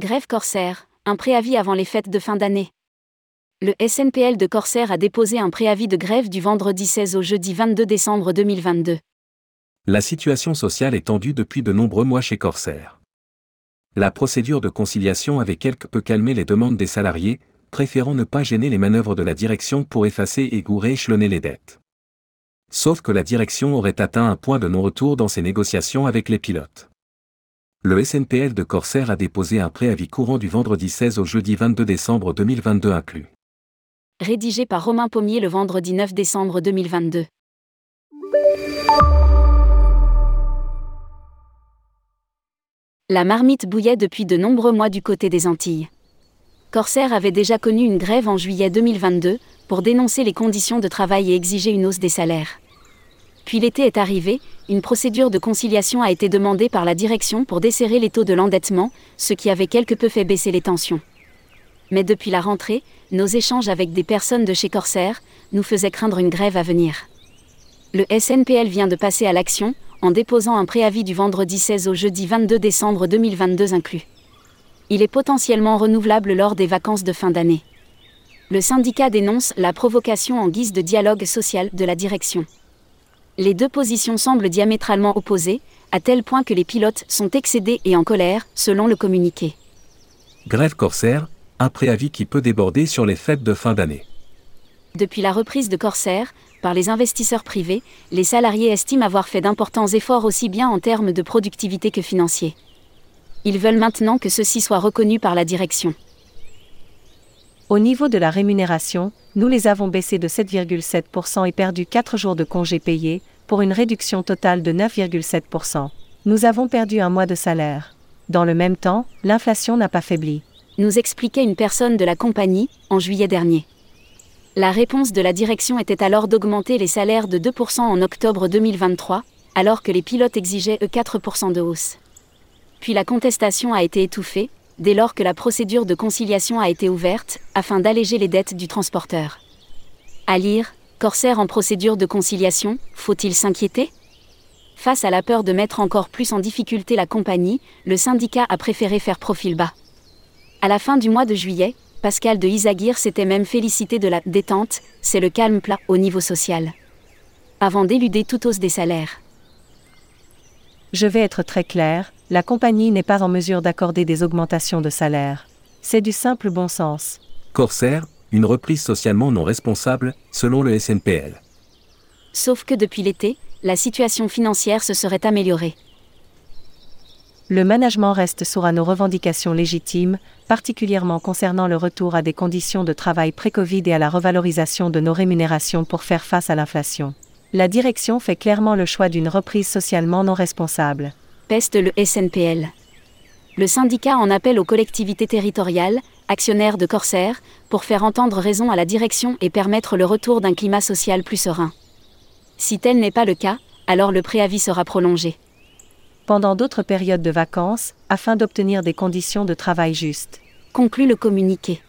Grève Corsair, un préavis avant les fêtes de fin d'année. Le SNPL de Corsair a déposé un préavis de grève du vendredi 16 au jeudi 22 décembre 2022. La situation sociale est tendue depuis de nombreux mois chez Corsair. La procédure de conciliation avait quelque peu calmé les demandes des salariés, préférant ne pas gêner les manœuvres de la direction pour effacer et ou rééchelonner les dettes. Sauf que la direction aurait atteint un point de non-retour dans ses négociations avec les pilotes le SNPL de Corsair a déposé un préavis courant du vendredi 16 au jeudi 22 décembre 2022 inclus. Rédigé par Romain Pommier le vendredi 9 décembre 2022. La marmite bouillait depuis de nombreux mois du côté des Antilles. Corsair avait déjà connu une grève en juillet 2022 pour dénoncer les conditions de travail et exiger une hausse des salaires. Puis l'été est arrivé, une procédure de conciliation a été demandée par la direction pour desserrer les taux de l'endettement, ce qui avait quelque peu fait baisser les tensions. Mais depuis la rentrée, nos échanges avec des personnes de chez Corsair nous faisaient craindre une grève à venir. Le SNPL vient de passer à l'action, en déposant un préavis du vendredi 16 au jeudi 22 décembre 2022 inclus. Il est potentiellement renouvelable lors des vacances de fin d'année. Le syndicat dénonce la provocation en guise de dialogue social de la direction les deux positions semblent diamétralement opposées, à tel point que les pilotes sont excédés et en colère, selon le communiqué. Grève Corsair, un préavis qui peut déborder sur les fêtes de fin d'année. Depuis la reprise de Corsair, par les investisseurs privés, les salariés estiment avoir fait d'importants efforts aussi bien en termes de productivité que financiers. Ils veulent maintenant que ceci soit reconnu par la direction. Au niveau de la rémunération, nous les avons baissés de 7,7% et perdu 4 jours de congés payés, pour une réduction totale de 9,7%. Nous avons perdu un mois de salaire. Dans le même temps, l'inflation n'a pas faibli. Nous expliquait une personne de la compagnie, en juillet dernier. La réponse de la direction était alors d'augmenter les salaires de 2% en octobre 2023, alors que les pilotes exigeaient eux 4% de hausse. Puis la contestation a été étouffée, dès lors que la procédure de conciliation a été ouverte, afin d'alléger les dettes du transporteur. À lire, Corsair en procédure de conciliation, faut-il s'inquiéter? Face à la peur de mettre encore plus en difficulté la compagnie, le syndicat a préféré faire profil bas. À la fin du mois de juillet, Pascal de Isagir s'était même félicité de la détente, c'est le calme plat au niveau social. Avant d'éluder toute hausse des salaires. Je vais être très clair, la compagnie n'est pas en mesure d'accorder des augmentations de salaire. C'est du simple bon sens. Corsair, une reprise socialement non responsable, selon le SNPL. Sauf que depuis l'été, la situation financière se serait améliorée. Le management reste sourd à nos revendications légitimes, particulièrement concernant le retour à des conditions de travail pré-Covid et à la revalorisation de nos rémunérations pour faire face à l'inflation la direction fait clairement le choix d'une reprise socialement non responsable. Peste le SNPL. Le syndicat en appelle aux collectivités territoriales, actionnaires de Corsair, pour faire entendre raison à la direction et permettre le retour d'un climat social plus serein. Si tel n'est pas le cas, alors le préavis sera prolongé. Pendant d'autres périodes de vacances, afin d'obtenir des conditions de travail justes. Conclut le communiqué.